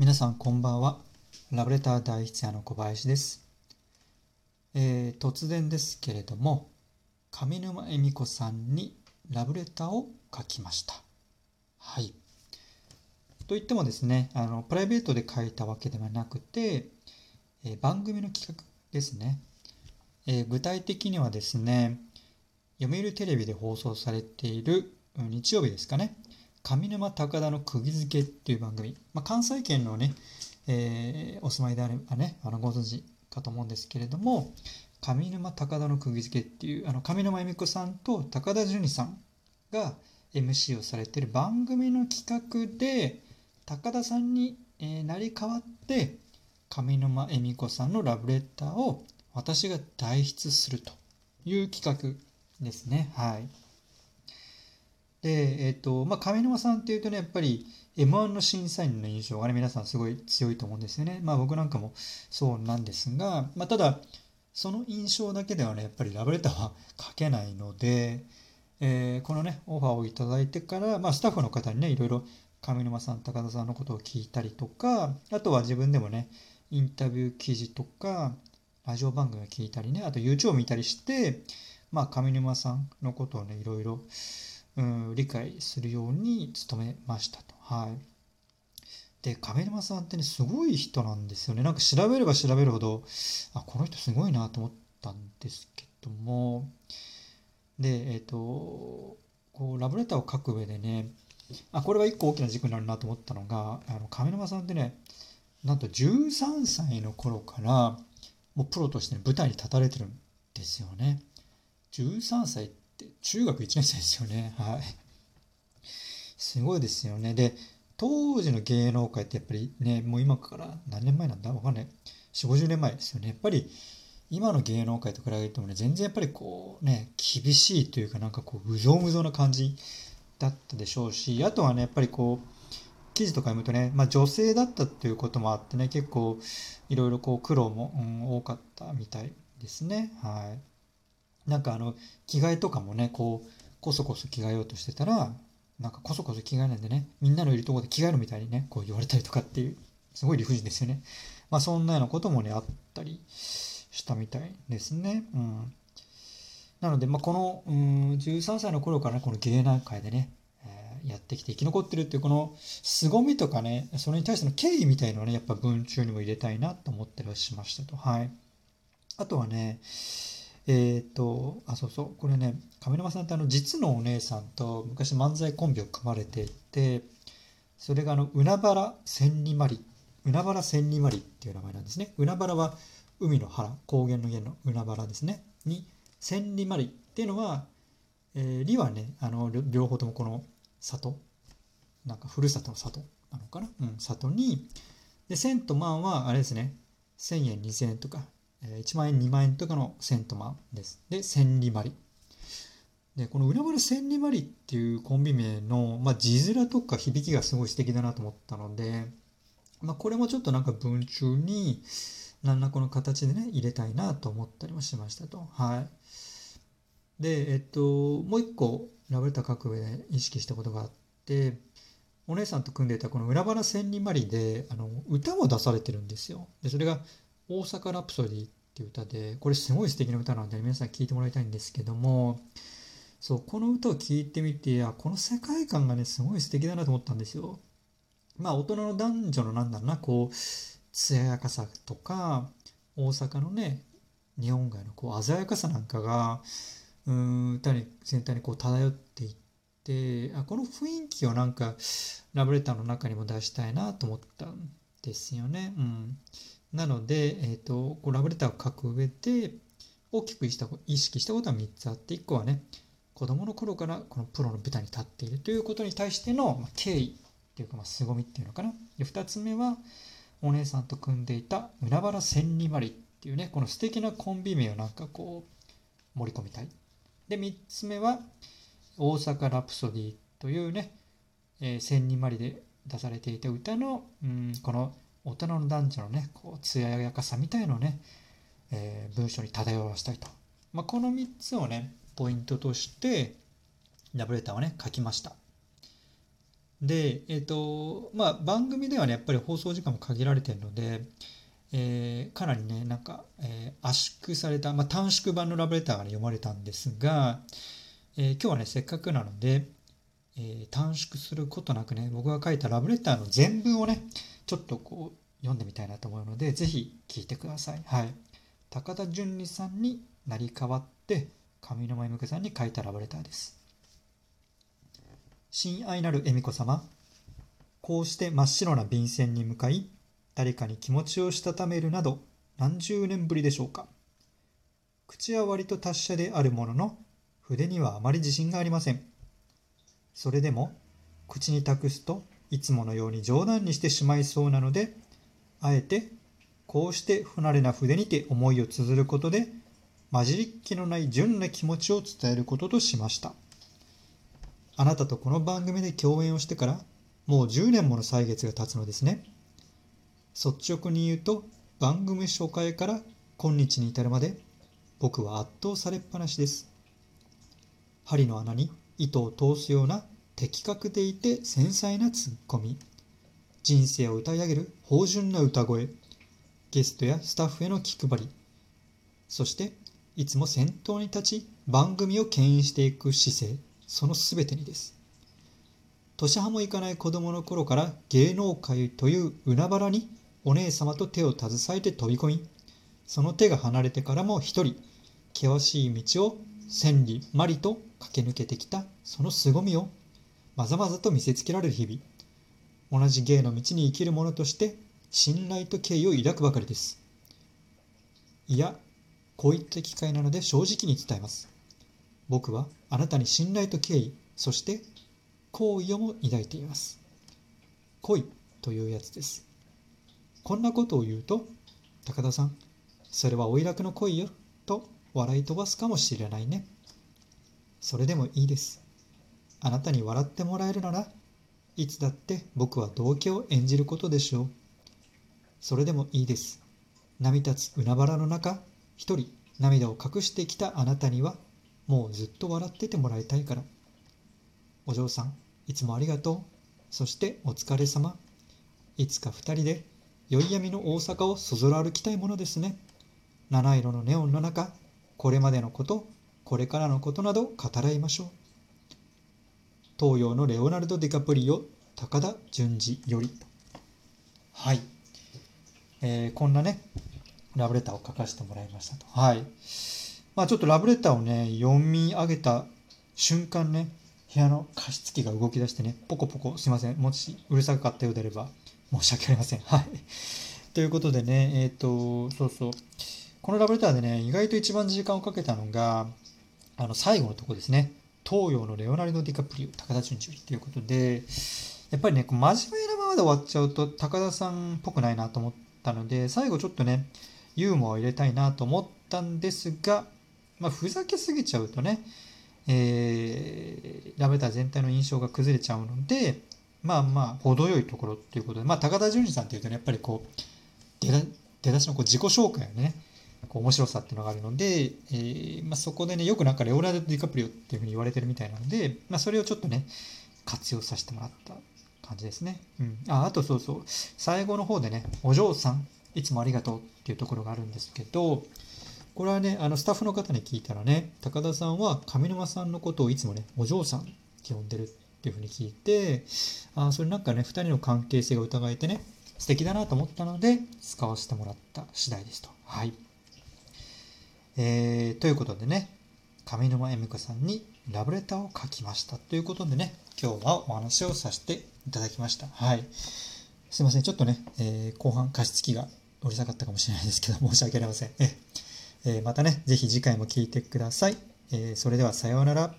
皆さんこんばんは。ラブレター第一夜の小林です。えー突然ですけれども、上沼恵美子さんにラブレターを書きました。はい。と言ってもですね、あのプライベートで書いたわけではなくて、えー番組の企画ですね。えー具体的にはですね、読売テレビで放送されている日曜日ですかね、上沼高田の釘付けっていう番組、まあ、関西圏のね、えーお住まいであればね、あのご存知かと思うんですけれども、上沼高田の釘付けっていう、あの上沼恵美子さんと高田純次さんが MC をされてる番組の企画で、高田さんに、えーなり代わって、上沼恵美子さんのラブレターを私が代筆するという企画ですね。はい。で、えっ、と、まあ、上沼さんっていうとね、やっぱり M1 の審査員の印象がね、皆さんすごい強いと思うんですよね。まあ僕なんかもそうなんですが、まあただ、その印象だけではね、やっぱりラブレターは書けないので、えーこのね、オファーをいただいてから、まあスタッフの方にね、いろいろ上沼さん、高田さんのことを聞いたりとか、あとは自分でもね、インタビュー記事とか、ラジオ番組を聞いたりね、あと YouTube を見たりして、まあ上沼さんのことをね、いろいろ、うん、理解するように努めましたと。はい。で、上沼さんってね、すごい人なんですよね。なんか調べれば調べるほど、あ、この人すごいなと思ったんですけども、で、えっ、と、こう、ラブレターを書く上でね、あ、これは一個大きな軸になるなと思ったのが、あの、上沼さんってね、なんと13歳の頃から、もうプロとして、舞台に立たれてるんですよね。13歳って中学1年生ですよね。はい。すごいですよね。で、当時の芸能界ってやっぱりね、もう今から何年前なんだ？わかんない。4、50年前ですよね。やっぱり今の芸能界と比べてもね、全然やっぱりこうね、厳しいというかなんかこう、うぞうむぞうな感じだったでしょうし、あとはね、やっぱりこう、記事とか読むとね、まあ女性だったっていうこともあってね、結構いろいろこう苦労も、うん多かったみたいですね。はい。なんかあの、着替えとかもね、こう、こそこそ着替えようとしてたら、なんかこそこそ着替えないんでね、みんなのいるところで着替えるみたいにね、こう言われたりとかっていう、すごい理不尽ですよね。まあそんなようなこともね、あったりしたみたいですね。うん。なので、まあこの、うん、13歳の頃から、この芸能界でね、えやってきて生き残ってるっていうこの凄みとかね、それに対しての敬意みたいのをね、やっぱ文中にも入れたいなと思ったりはしましたと。はい。あとはね、えーと、あ、そうそう、これね、上沼さんってあの、実のお姉さんと昔漫才コンビを組まれていて、それがあの、海原千里まり、海原千里まりっていう名前なんですね。海原は海の原、高原の家の海原ですね。に、千里まりっていうのは、えー、里はね、あの、両方ともこの里、なんかふるさとの里なのかな？うん、里に、で、千と万はあれですね、1000円、2000円とか、1万円、2万円とかの千と万です。で、千里まり。で、この海原千里まりっていうコンビ名の、まあ、字面とか響きがすごい素敵だなと思ったので、まあ、これもちょっとなんか文中に何らこの形でね、入れたいなと思ったりもしましたと。はい。で、えっと、もう一個、ラブレター書く上で意識したことがあって、お姉さんと組んでいたこの裏原千里まりで、あの、歌も出されてるんですよ。で、それが、大阪ラプソディっていう歌で、これすごい素敵な歌なので、皆さん聴いてもらいたいんですけども、そう、この歌を聴いてみて、あ、この世界観がね、すごい素敵だなと思ったんですよ。まあ、大人の男女のなんだろうな、こう、艶やかさとか、大阪のね、日本街のこう鮮やかさなんかが、うん、歌に全体にこう漂っていって、あ、この雰囲気をなんか、ラブレターの中にも出したいなと思ったんですよね。うん。なので、えっ、と、こうラブレターを書く上で、大きく意識したことは3つあって、1個はね、子供の頃からこのプロの舞台に立っているということに対しての敬意っていうか、まあ、凄みっていうのかな。で、2つ目は、お姉さんと組んでいた海原千里まりっていうね、この素敵なコンビ名をなんかこう、盛り込みたい。で、3つ目は、大阪ラプソディというね、えー千里まりで出されていた歌の、うん、この大人の男女のね、こう、艶やかさみたいのをね、えー文章に漂わしたいと。まあ、この3つをね、ポイントとして、ラブレターをね、書きました。で、えっ、と、まあ、番組ではね、やっぱり放送時間も限られてるので、えーかなりね、なんか、えー圧縮された、まあ、短縮版のラブレターが、ね、読まれたんですが、えー今日はね、せっかくなので、えー短縮することなくね、僕が書いたラブレターの全文をね、ちょっとこう、読んでみたいなと思うので、ぜひ聞いてください。はい。高田純次さんになり代わって、上沼恵美子さんに書いたラブレターです。親愛なる恵美子様、こうして真っ白な便箋に向かい、誰かに気持ちをしたためるなど、何十年ぶりでしょうか。口は割と達者であるものの、筆にはあまり自信がありません。それでも、口に託すといつものように冗談にしてしまいそうなので、あえて、こうして不慣れな筆にて思いを綴ることで、混じりっ気のない純な気持ちを伝えることとしました。あなたとこの番組で共演をしてから、もう10年もの歳月が経つのですね。率直に言うと、番組初回から今日に至るまで、僕は圧倒されっぱなしです。針の穴に糸を通すような的確でいて繊細なツッコミ、人生を歌い上げる芳醇な歌声、ゲストやスタッフへの気配り、そしていつも先頭に立ち番組を牽引していく姿勢、その全てにです。年派もいかない子供の頃から芸能界という海原にお姉様と手を携えて飛び込み、その手が離れてからも一人、険しい道を千里万里と駆け抜けてきたその凄みをまざまざと見せつけられる日々。同じ芸の道に生きる者として信頼と敬意を抱くばかりです。いや、こういった機会なので正直に伝えます。僕はあなたに信頼と敬意、そして好意をも抱いています。恋というやつです。こんなことを言うと、高田さん、それはおいらくの恋よ、と笑い飛ばすかもしれないね。それでもいいです。あなたに笑ってもらえるなら、いつだって僕は道家を演じることでしょう。それでもいいです。波立つ海原の中、一人涙を隠してきたあなたには、もうずっと笑っててもらいたいから。お嬢さん、いつもありがとう。そしてお疲れ様。いつか二人で宵闇の大阪をそぞろ歩きたいものですね。七色のネオンの中、これまでのこと、これからのことなど語らいましょう。東洋のレオナルド・ディカプリオ、高田純次より。はい。えーこんなね、ラブレターを書かせてもらいましたと。はい。まあちょっとラブレターをね、読み上げた瞬間ね、部屋の加湿器が動き出してね、ポコポコ、すいません。もしうるさかったようであれば申し訳ありません。はい。ということでね、えっ、と、そうそう。このラブレターでね、意外と一番時間をかけたのが、あの、最後のとこですね。東洋のレオナルド・ディカプリオ、高田純次ということで、やっぱりね、真面目なままで終わっちゃうと、高田さんっぽくないなと思ったので、最後ちょっとね、ユーモアを入れたいなと思ったんですが、まあ、ふざけすぎちゃうとね、えーラブレター全体の印象が崩れちゃうので、まあまあ、程よいところっていうことで、まあ、高田純次さんっていうとね、やっぱりこう、出だしのこう自己紹介のね、こう面白さっていうのがあるので、えーまあ、そこでね、よくなんかレオナルド・ディカプリオっていうふうに言われてるみたいなので、まあ、それをちょっとね、活用させてもらった感じですね。うん。あ、あとそうそう、最後の方でね、お嬢さん、いつもありがとうっていうところがあるんですけど、これはね、あのスタッフの方に聞いたらね、高田さんは上沼さんのことをいつもね、お嬢さんって呼んでるっていうふうに聞いて、あそれなんかね、2人の関係性が疑えてね、素敵だなと思ったので、使わせてもらった次第ですと。はい。えーということでね、上沼恵美子さんにラブレターを書きましたということでね、今日はお話をさせていただきました。はい。すいません、ちょっとね、えー後半加湿器がうるさかったかもしれないですけど、申し訳ありません。えーまたね、ぜひ次回も聴いてください。えーそれではさようなら。